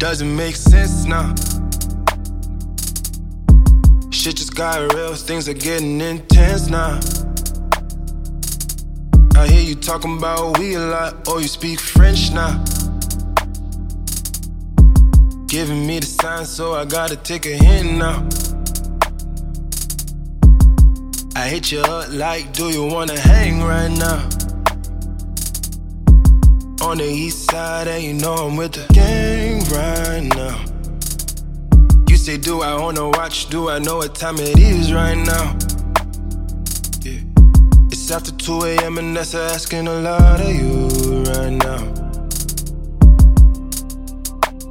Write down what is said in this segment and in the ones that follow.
Doesn't make sense now. Shit just got real, things are getting intense now. I hear you talking about we a lot, or you speak French now. Giving me the sign, so I gotta take a hint now. I hit you up like, do you wanna hang right now? On the east side, and you know I'm with the gang right now. You say, do I wanna watch? Do I know what time it is right now? Yeah. It's after 2 a.m. and that's asking a lot of you right now.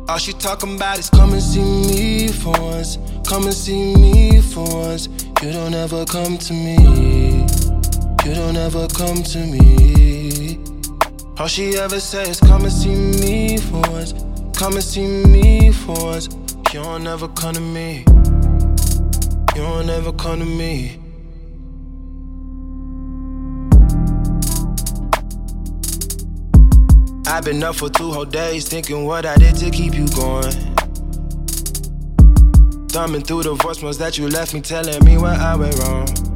All she talking about is come and see me for once. Come and see me for once. You don't ever come to me. You don't ever come to me. All she ever says, come and see me for once. Come and see me for once. You don't ever come to me. You don't ever come to me. I've been up for two whole days thinking what I did to keep you going. Thumbing through the voicemails that you left me telling me where I went wrong.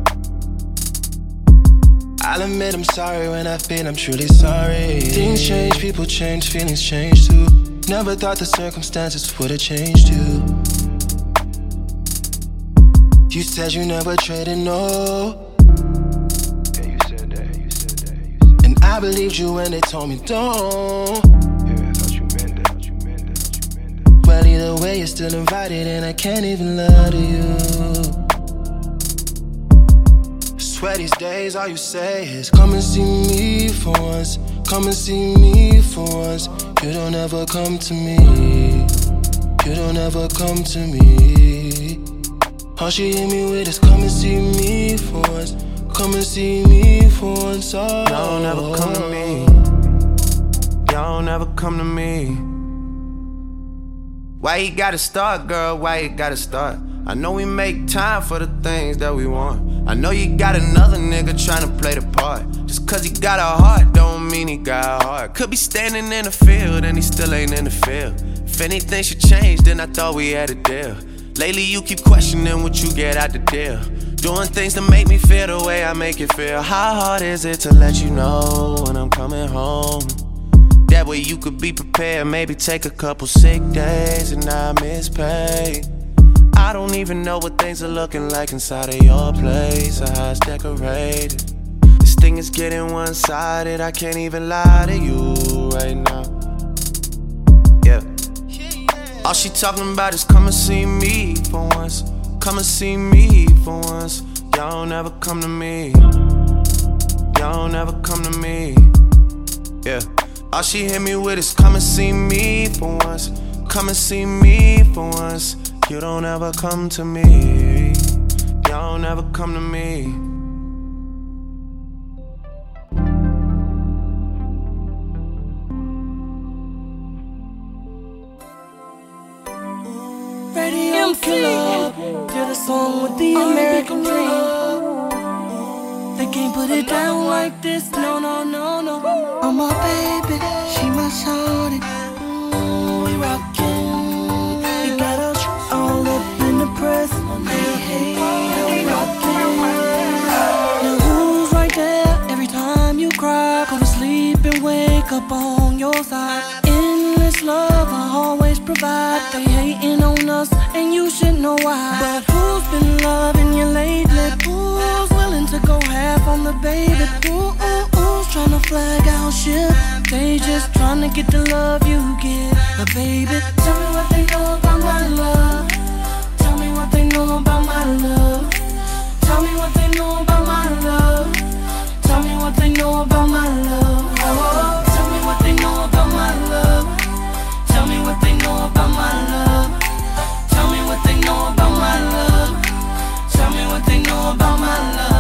I'll admit I'm sorry when I feel I'm truly sorry. Things change, people change, feelings change too. Never thought the circumstances would have changed you. You said you never traded no. Yeah, you said that, you said that, you said that. And I believed you when they told me don't. Yeah, I thought you meant that, thought you meant that, thought you meant that. Well, either way, you're still invited, and I can't even lie to you. Swear these days, all you say is come and see me for once. Come and see me for once. You don't ever come to me. You don't ever come to me. All she hit me with is come and see me for once. Come and see me for once. Oh. Y'all never come to me. Y'all never come to me. Why you gotta start, girl? Why you gotta start? I know we make time for the things that we want. I know you got another nigga trying to play the part. Just cause he got a heart, don't mean he got a heart. Could be standing in the field and he still ain't in the field. If anything should change, then I thought we had a deal. Lately, you keep questioning what you get out the deal. Doing things to make me feel the way I make it feel. How hard is it to let you know when I'm coming home? That way you could be prepared. Maybe take a couple sick days and not miss pay. I don't even know what things are looking like inside of your place or how it's decorated. This thing is getting one sided. I can't even lie to you right now. Yeah. All she talking about is come and see me for once. Come and see me for once. Y'all ever come to me. Y'all don't ever come to me. Yeah. All she hit me with is come and see me for once. Come and see me for once. You don't ever come to me. Y'all don't ever come to me. Radio killer, you're the song with the American dream. They can't put it down like this, no, no, no, no. I'm my baby, she my shawty. Up on your side. Endless love, I always provide. They hating on us, and you should know why. But who's been loving you lately? Who's willing to go half on the baby? Ooh, ooh, who's trying to flag out shit? They just trying to get the love you get. But baby, tell me what they know about my love. Tell me what they know about my love. Tell me what they know about my love. Tell me what they know about my love. Oh, about my love. Tell me what they know about my love. Tell me what they know about my love. Tell me what they know about my love.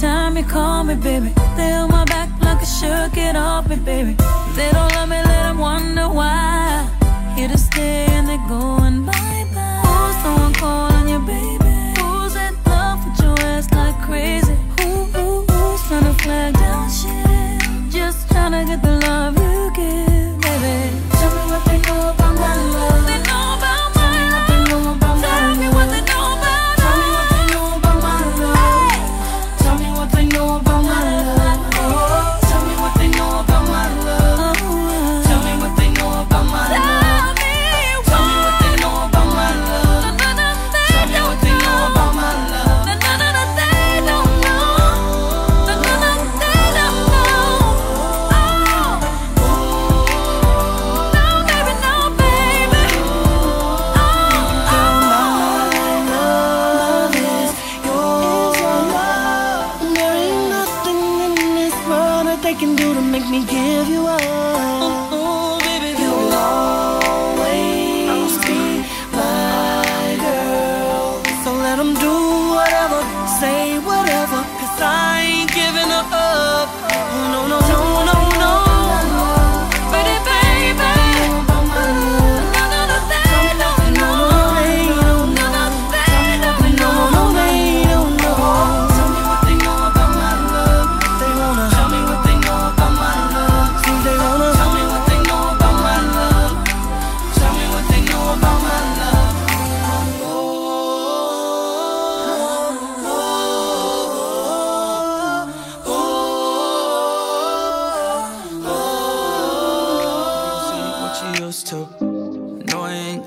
Time you call me, baby. They hold my back like I should get off me, baby. They don't love me, let them wonder why. Here to stay and they're going bye bye. Who's the one calling you, baby? Who's in love with your ass like crazy? Who, who, who's trying to flag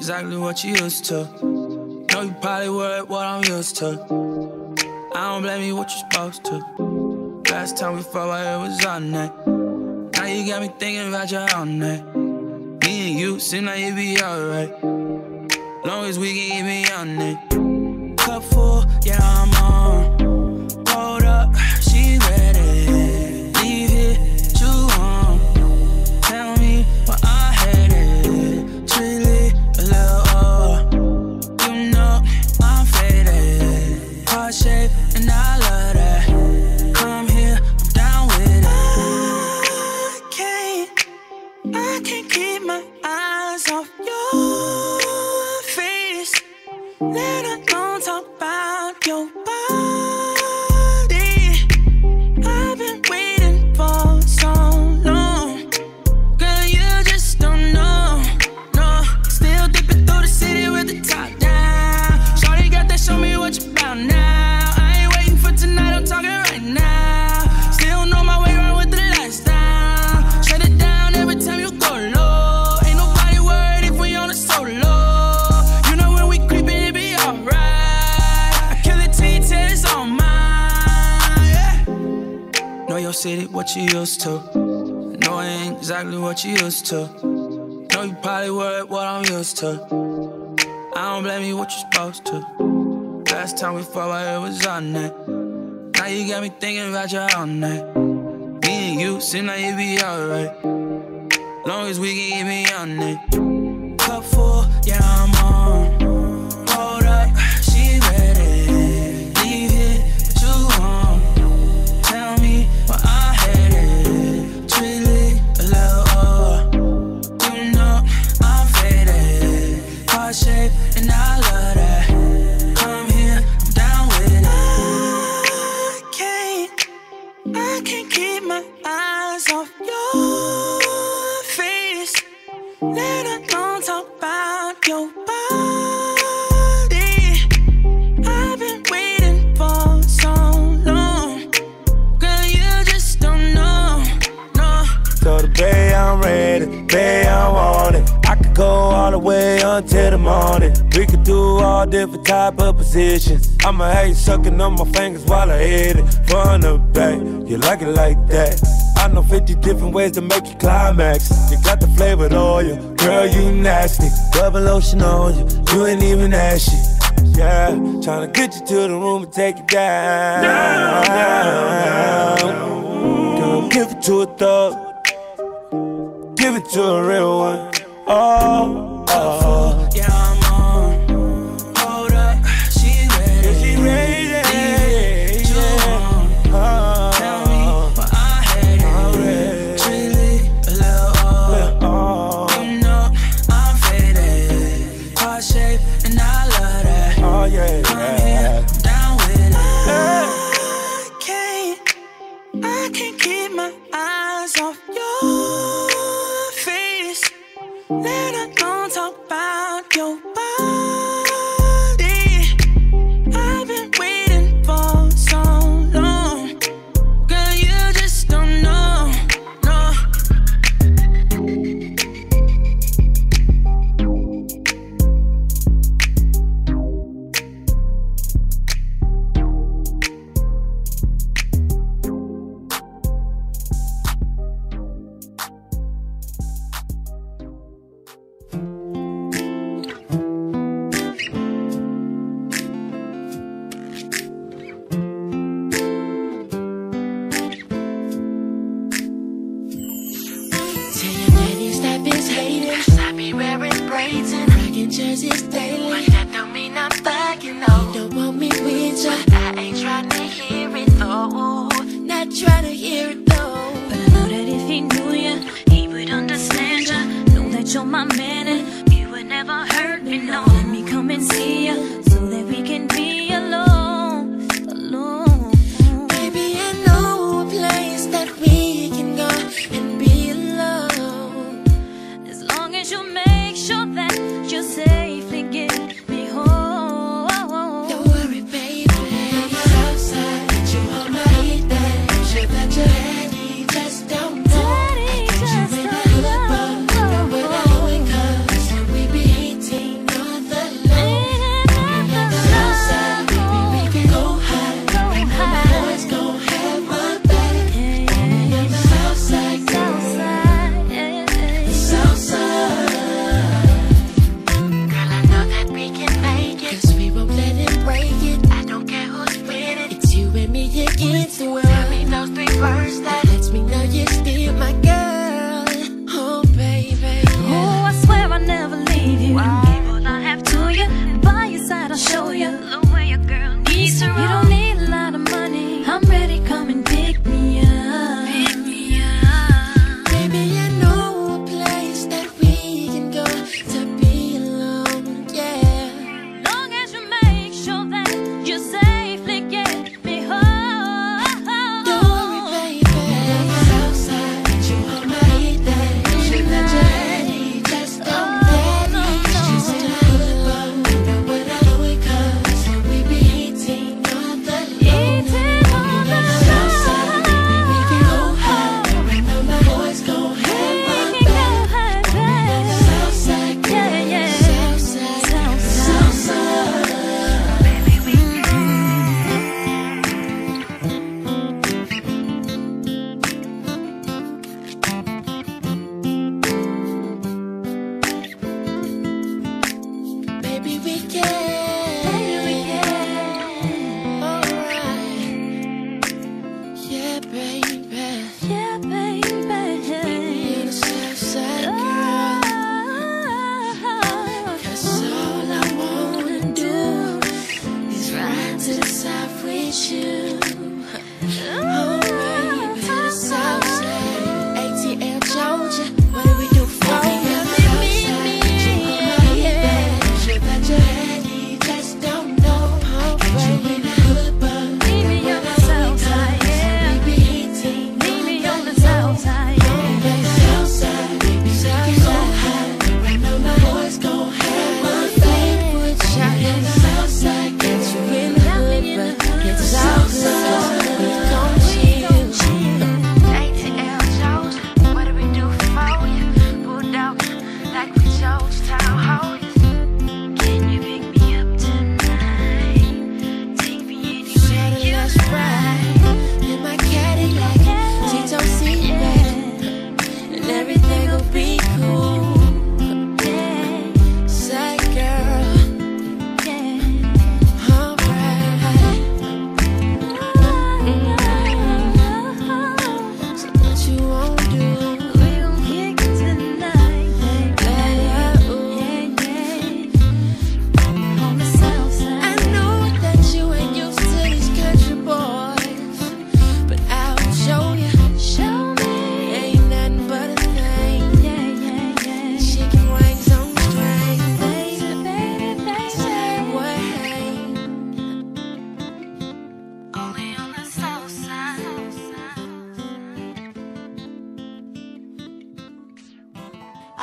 exactly what you used to. Know you probably worried what I'm used to. I don't blame you what you're supposed to. Last time we fought, I was on that. Now you got me thinking about your own that. Me and you seem like it be alright. Long as we can get beyond it. Cup full, yeah, I'm on. I don't blame you what you're supposed to. Last time we fought, I was on that. Now you got me thinking about your own that. Me and you seem like it be alright. Long as we can get beyond it. Cup full, yeah, I'm positions. I'ma have you sucking on my fingers while I hit it from the back. You like it like that? I know 50 different ways to make you climax. You got the flavored oil, girl, you nasty. Double lotion on you, you ain't even ashy. Yeah, tryna get you to the room and take you down. Girl, give it to a thug. Give it to a real one. Oh, oh. baby.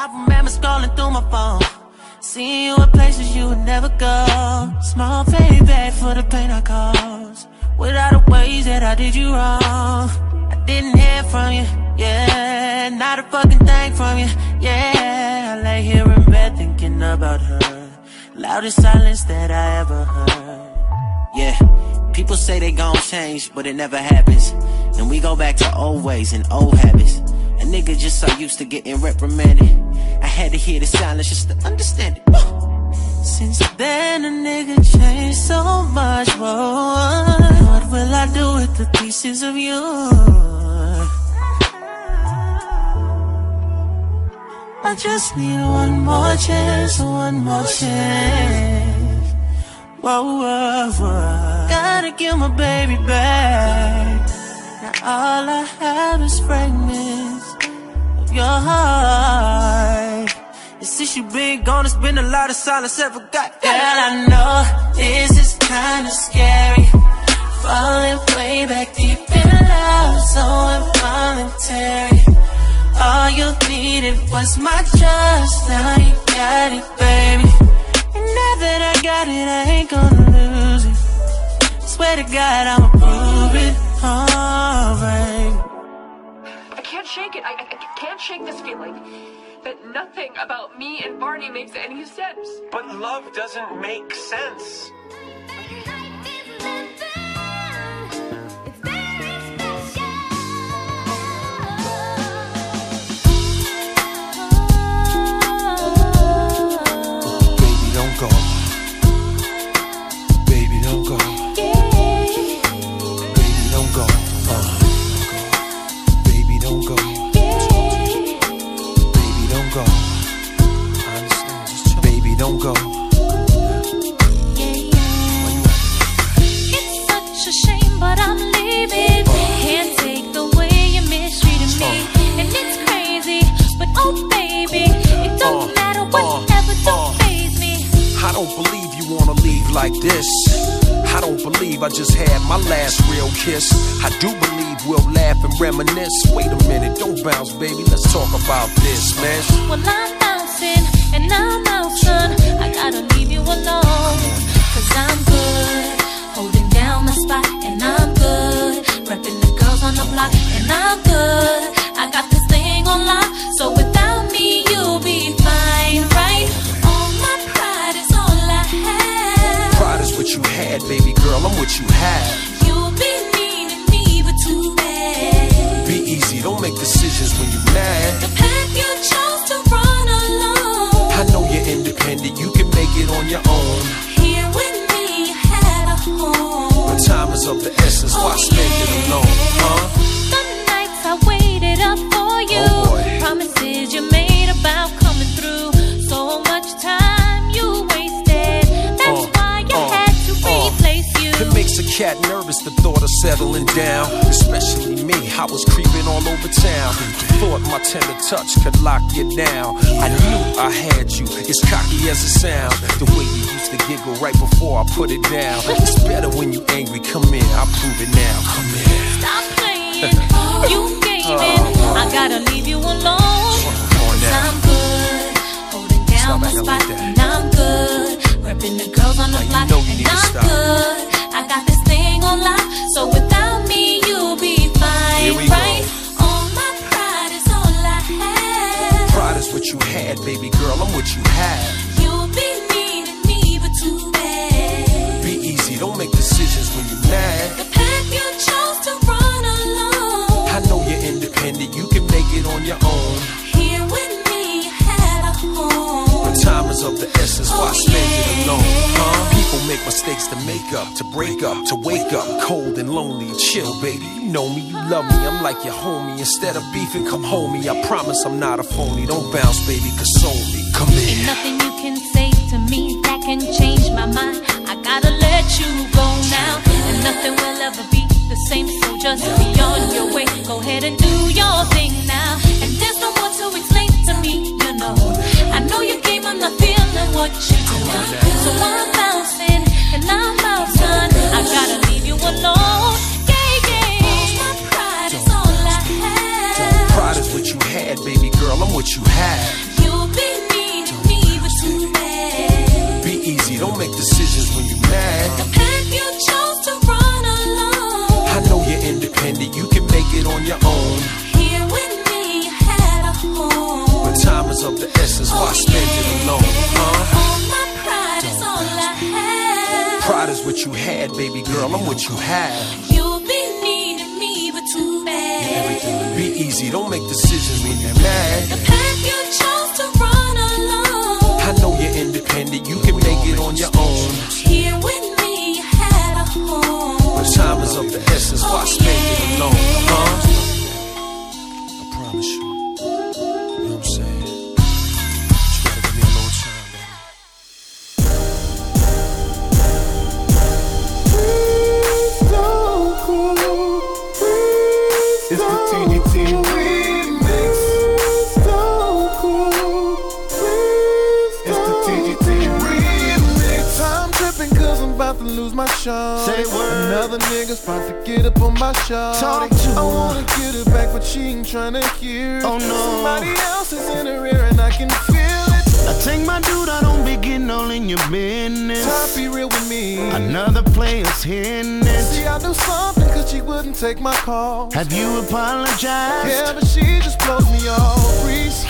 I remember scrolling through my phone. Seeing you at places you would never go. Small payback for the pain I caused. Without the ways that I did you wrong. I didn't hear from you, yeah. Not a fucking thing from you, yeah. I lay here in bed thinking about her. Loudest silence that I ever heard, yeah. People say they gon' change, but it never happens. And we go back to old ways and old habits. A nigga just so used to getting reprimanded. I had to hear the silence just to understand it. Since then, a nigga changed so much. Whoa, what will I do with the pieces of you? I just need one more chance, one more chance. Whoa, whoa, whoa. Gotta give my baby back. Now all I have is fragments your heart. And since you been gone, it's been a lot of silence ever got. Girl, I know this is kinda scary. Falling way back deep in love, so involuntary. All you needed was my trust, now you got it, baby. And now that I got it, I ain't gonna lose it. Swear to God, I'ma prove it, alright. Can't shake it. I, I, I can't shake this feeling that nothing about me and Barney makes any sense. But love doesn't make sense. Like this. I don't believe I just had my last real kiss. I do believe we'll laugh and reminisce. Wait a minute, don't bounce, baby. Let's talk about this, man. Well, I'm bouncing and I'm son. I gotta leave you alone. Cause I'm good, holding down the spot, and I'm good. Repping the girls on the block, and I'm good. I got this thing on lock, so without what you had, baby girl. I'm what you have. You'll be needing me, but too bad. Be easy, don't make decisions when you're mad. The path you chose to run alone. I know you're independent, you can make it on your own. Here with me, you had a home. But time is of the essence, why oh, spend it alone, huh? Cat nervous, the thought of settling down. Especially me, I was creeping all over town. Thought my tender touch could lock you down. I knew I had you, as cocky as it sounds. The way you used to giggle right before I put it down. It's better when you angry, come in, I'll prove it now. Come in. Stop playing. you gave in. Oh. I gotta leave you alone. Cause. I'm good. Holding down my spot. and I'm good. Repping the girls on the block. and I'm good. I got this thing on lock. So without me, you'll be fine, we go. right? All my pride is all I have. Pride is what you had, baby girl, I'm what you have. You'll be needing me, but too bad. Be easy, don't make decisions when you're mad. The path you chose to run alone. I know you're independent, you can make it on your own. Is of the essence, why oh, spend it alone, huh? People make mistakes to make up, to break up, to wake up, cold and lonely. Chill, baby, you know me, you love me, I'm like your homie. Instead of beefing, come home me. I promise I'm not a phony. Don't bounce, baby, console me. Come Ain't nothing you can say to me that can change my mind. I gotta let you go now. And nothing will ever be the same, so just be on your way. Go ahead and do your thing now. And there's no more to explain to me, you know. Know you came, I'm not feeling what you do. So I'm bouncing and I'm out, son. I gotta leave you alone. Yeah, yeah. My pride is all I have. Pride is what you had, baby girl, I'm what you have. You'll be needing me, but too bad. Be easy, don't make decisions when you're mad. Path you What you had, baby girl, I'm what you have. You'll be needing me, but too bad. Be easy, don't make decisions when you're mad. The path you chose to run alone. I know you're independent, you can make it on your own. Here with me, you had a home. But time is of the essence, why spend oh, it alone, huh? I promise you. Lose my charm. Say word. Another nigga's about to get up on my shawty. Talk to I wanna get her back, but she ain't trying to hear. it. Oh, no. Somebody else is in her ear and I can feel it. I take my dude, I don't be getting all in your business. Top be real with me. Another player's hitting it. See, I do something cause she wouldn't take my call. Have you apologized? Yeah, but she just blows me off.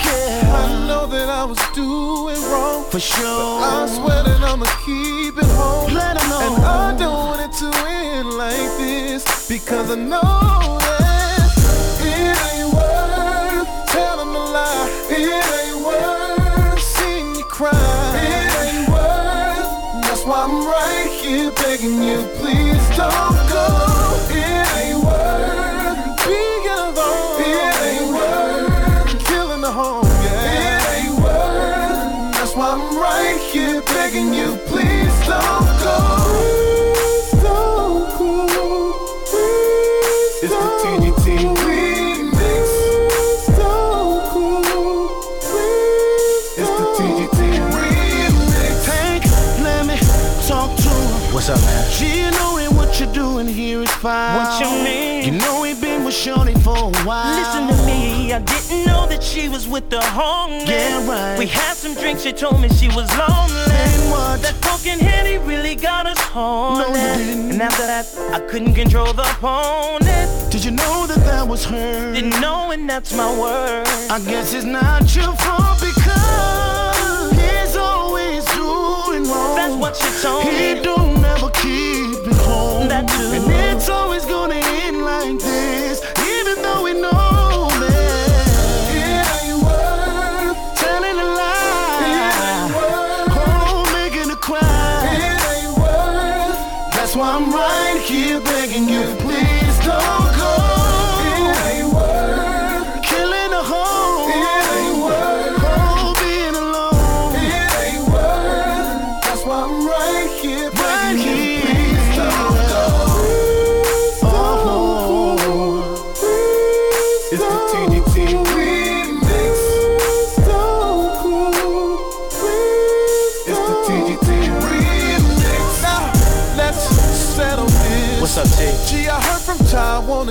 Yeah. I know that I was doing wrong. For sure. I swear that I'ma keep it I don't want it to end like this. Because I know that it ain't worth telling a lie. It ain't worth seeing you cry. It ain't worth. That's why I'm right here begging you, please don't she was with the homeless. Yeah, right. We had some drinks, she told me she was lonely. And what? That broken Henny really got us horny. No, you didn't. And after that, I couldn't control the opponent. Did you know that that was her? Didn't know, and that's my word. I guess it's not your fault because he's always doing wrong. That's what she told He me. don't ever keep it home. That too. And it's always begging you,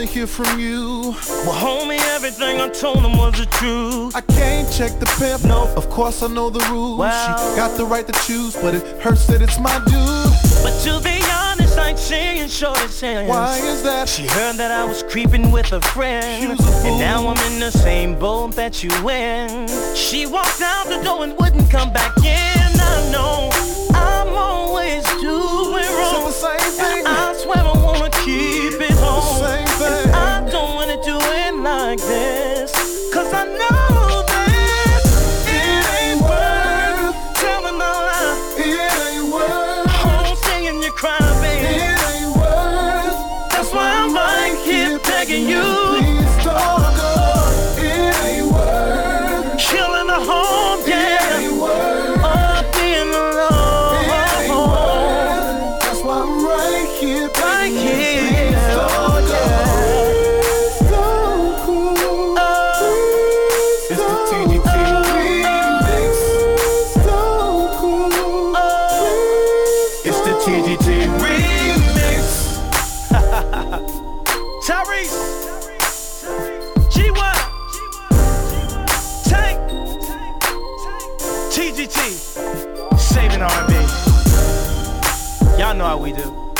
Wanna hear from you. Well, homie, everything I told him was the truth. I can't check the pimp. No, of course I know the rules. Wow. She got the right to choose, but it hurts that it's my dude. But to be honest, I ain't seeing shorty's hands. Why is that? She heard that I was creeping with a friend. A. And now I'm in the same boat that you in. She walked out the door and wouldn't come back in. Y'all know how we do.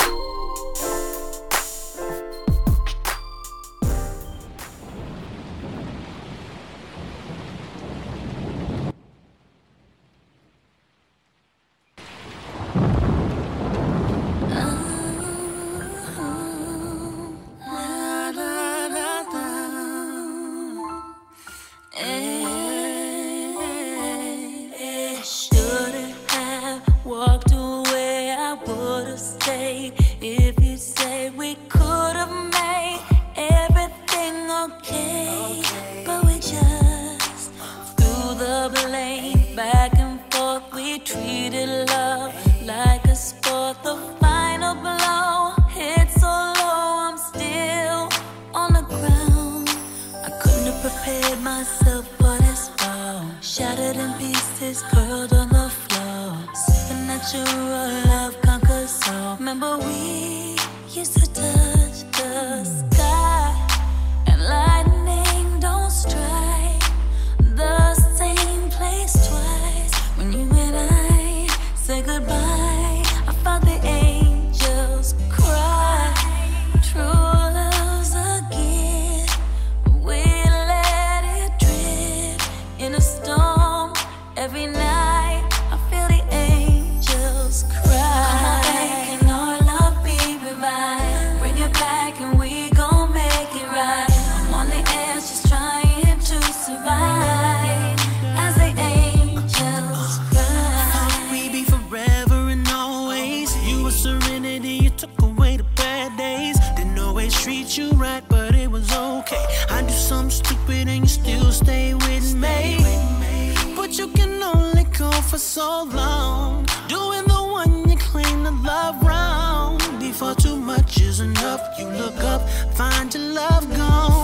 so long doing the one you claim to love Round Before too much is enough, you look up, find your love gone.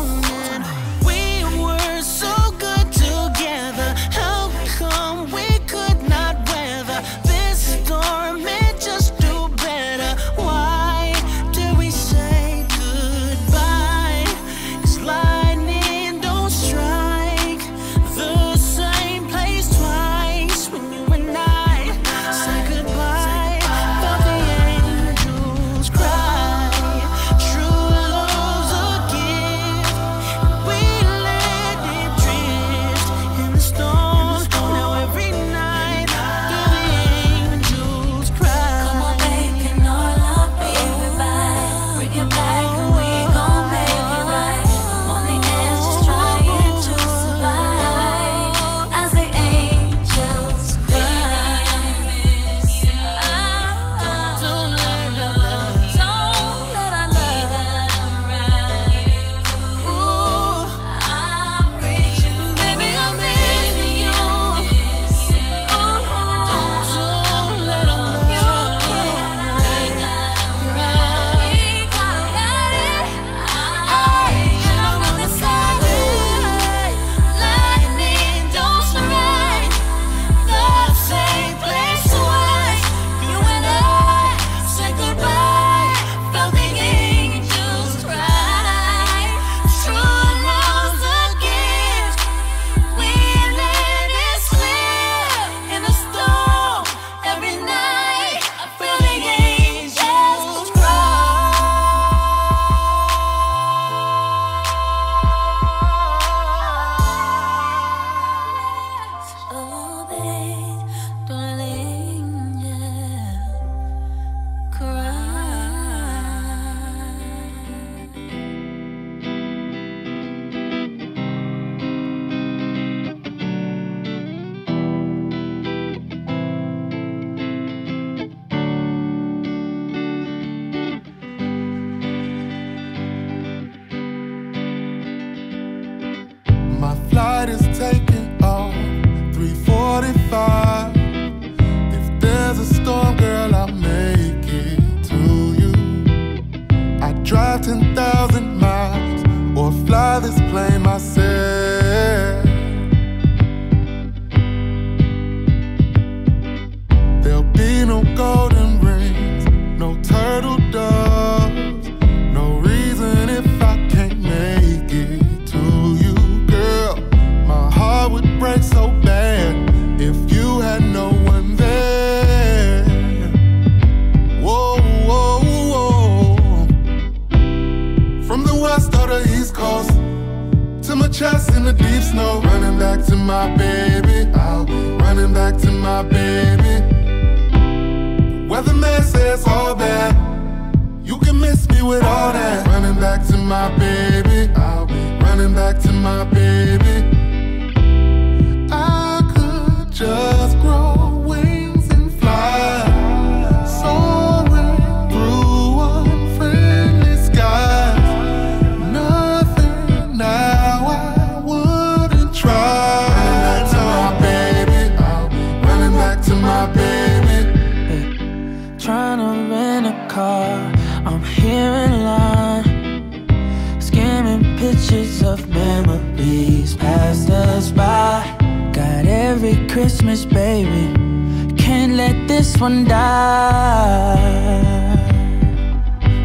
to my chest in the deep snow. Running back to my baby. I'll be running back to my baby. The weatherman says all that. You can miss me with all that. Running back to my baby. I'll be running back to my baby. I could just grow. Christmas, baby. Can't let this one die.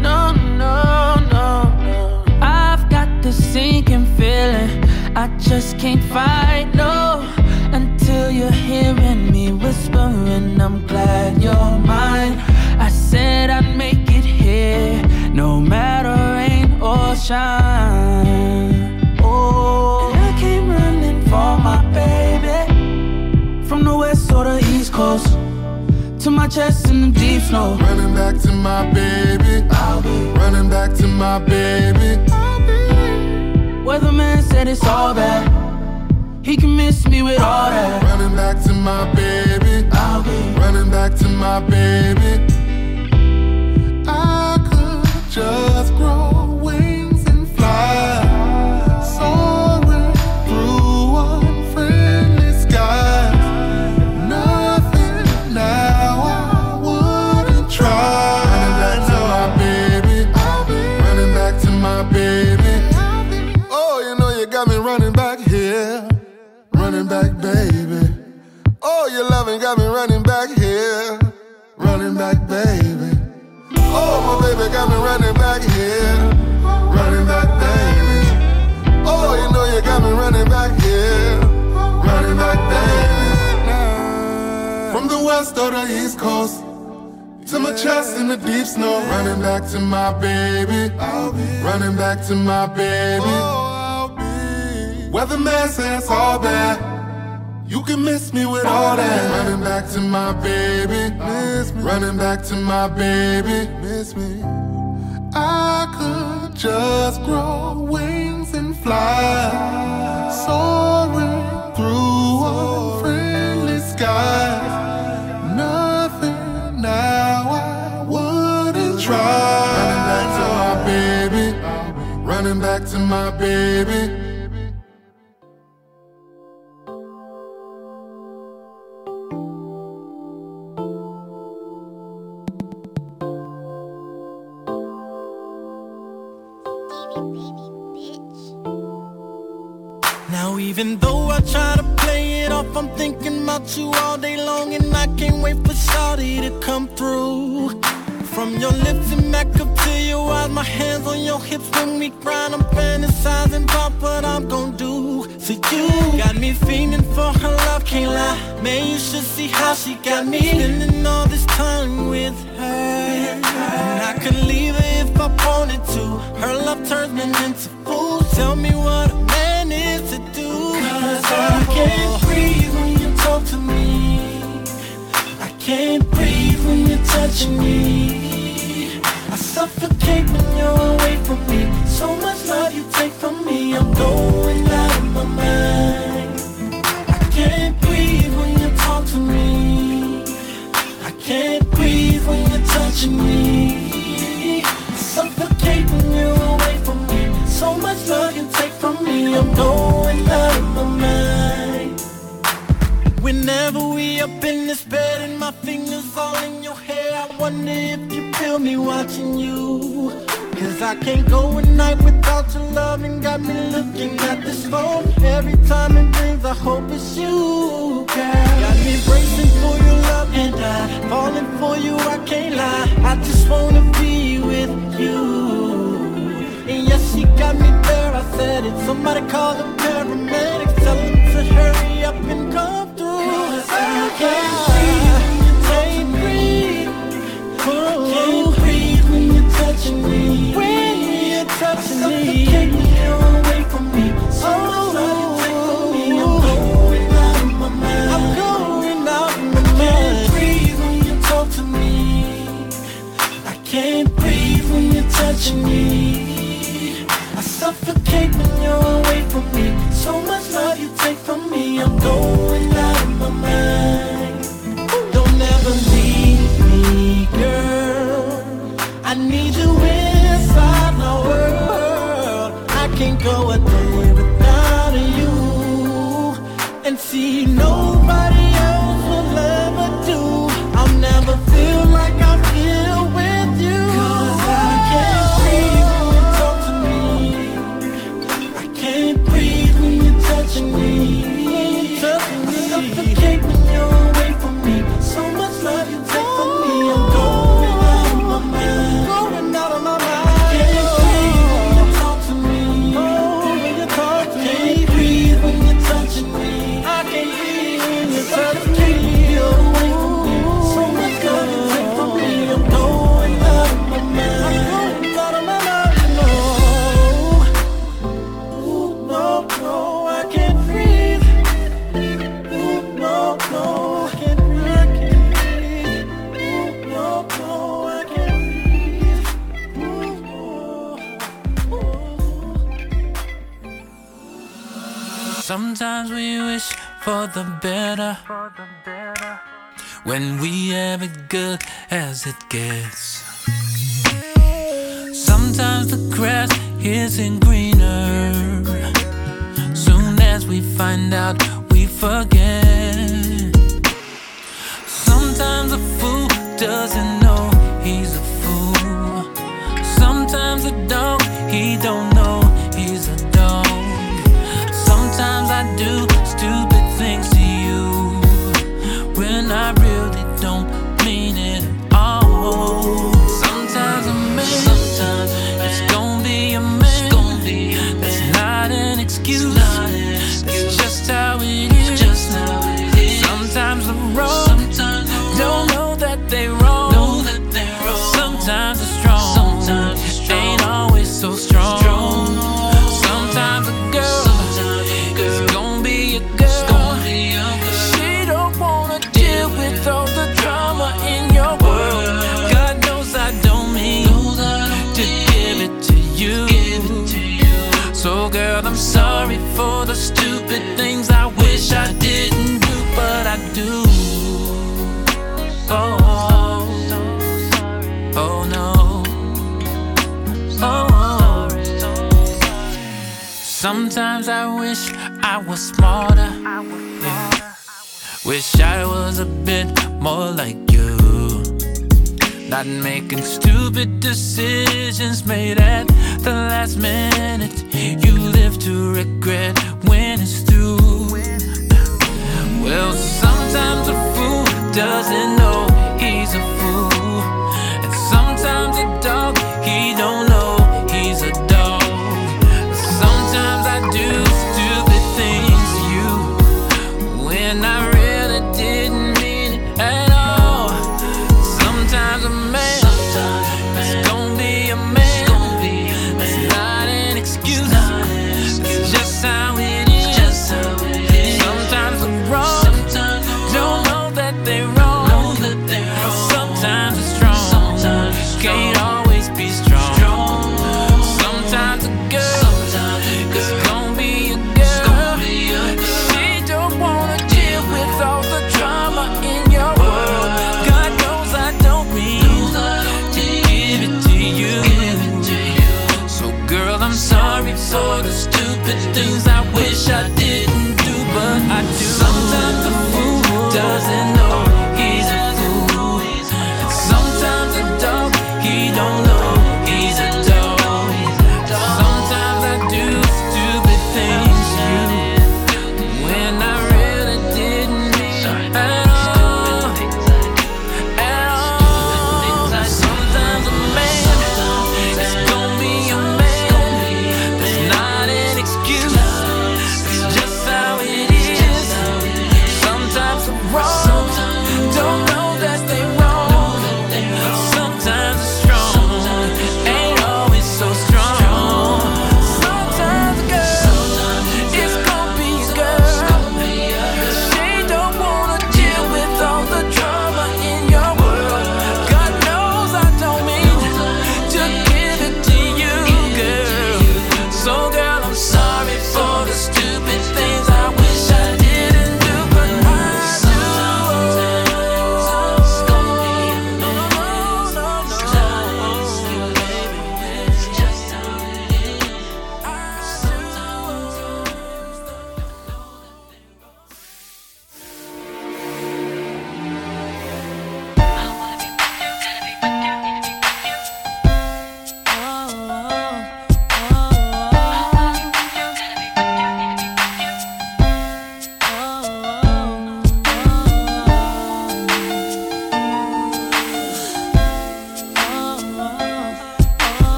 No, no, no, no. I've got this sinking feeling. I just can't fight, no. Until you're hearing me whispering, I'm glad you're mine. I said I'd make it here, no matter rain or shine. Or the east coast to my chest in the deep snow. Running back to my baby. I'll be running back to my baby. Weatherman said it's all bad. He can miss me with all that. Running back to my baby. I'll be running back to my baby. I could just grow Running back to my baby. Oh, Weatherman says all bad. You can miss me with all that. Running back to my baby. Miss me. Running back to my baby. Miss me. I could just grow wings and fly. Soaring through unfriendly skies. Nothing now I wouldn't try. Running back to my baby. Now even though I try to play it off, I'm thinking about you all day long And I can't wait for Shawty to come through From your lips and back up to your eyes. My hands on your hips when we grind. I'm fantasizing about what I'm gonna do So you. Got me fiending for her love, can't lie. Man, you should see how she got me. Spending all this time with her. And I could leave her if I wanted to. Her love turns me into fools. Tell me what a man is to do. Cause I can't breathe when you talk to me. I can't breathe when you're touching me suffocate you're away from me. So much love you take from me I'm going out of my mind. I can't breathe when you talk to me. I can't breathe when you're touching me. I you're away from me. So much love you take from me I'm going out of my mind. Whenever we up in this bed and my fingers all in your hair wonder if you feel me watching you. Cause I can't go a night without your love and got me looking at this phone. Every time in dreams I hope it's you, girl. Got me bracing for your love and I Falling for you, I can't lie. I just wanna be with you. And yes, she got me there, I said it. Somebody call the paramedics. Tell them to hurry up and come through. Cause I can't breathe, Can't breathe when you're touching me. When you're touching me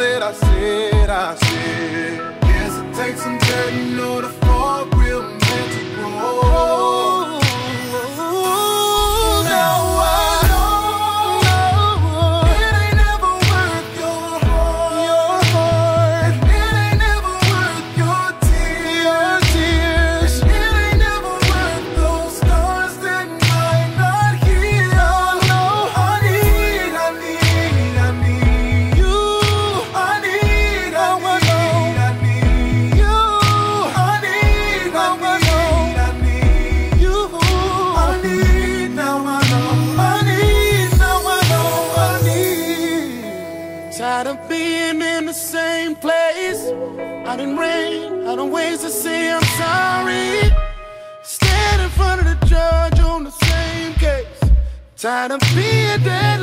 said, I said, I said. Yes, it takes some getting in order Tired of being dead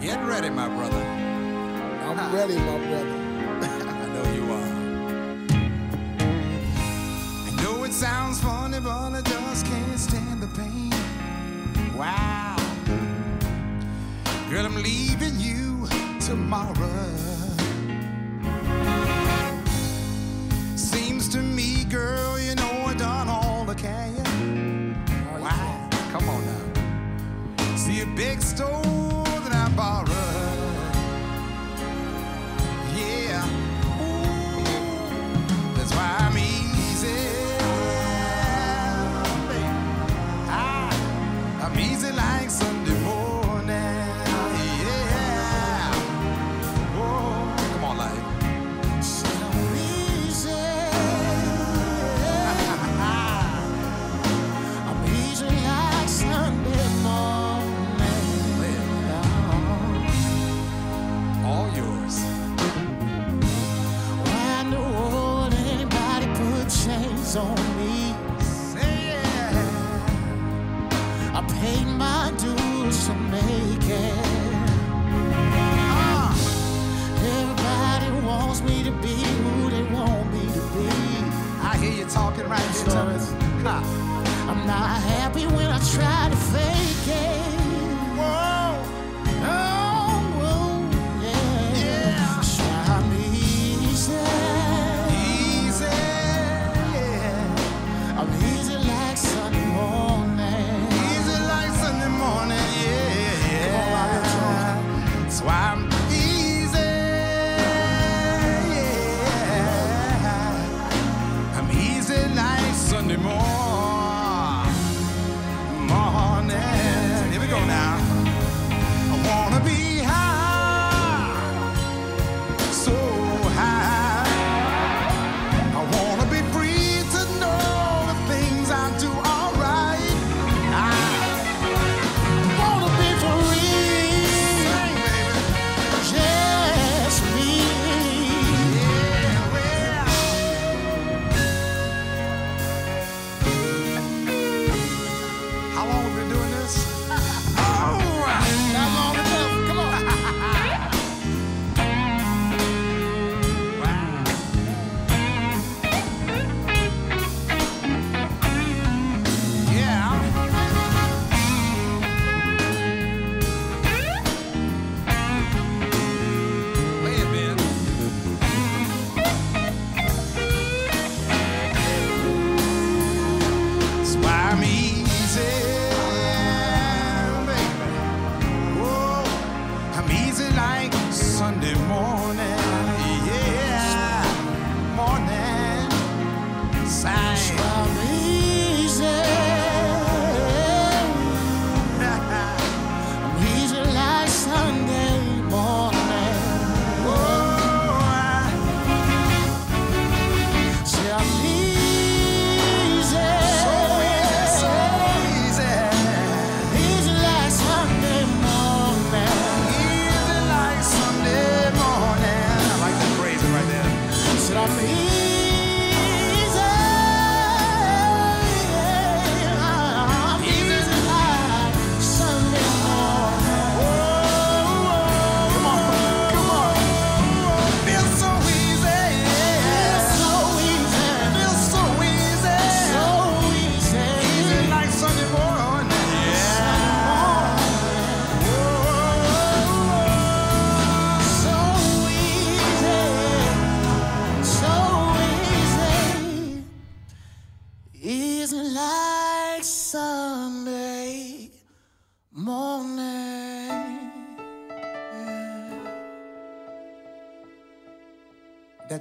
Get ready, my brother. I'm ah. ready, my brother. I know you are. I know it sounds funny, but I just can't stand the pain. Wow. Girl, I'm leaving you tomorrow. I'm not happy when I try.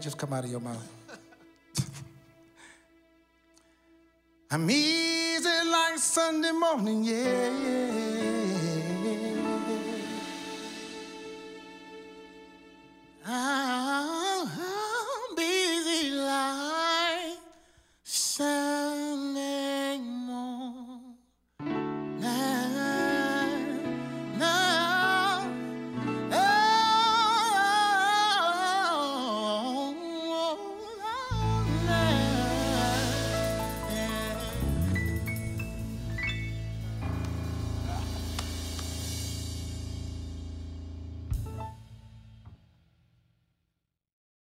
just come out of your mouth. I'm easy like Sunday morning, yeah, yeah. I'll, I'll be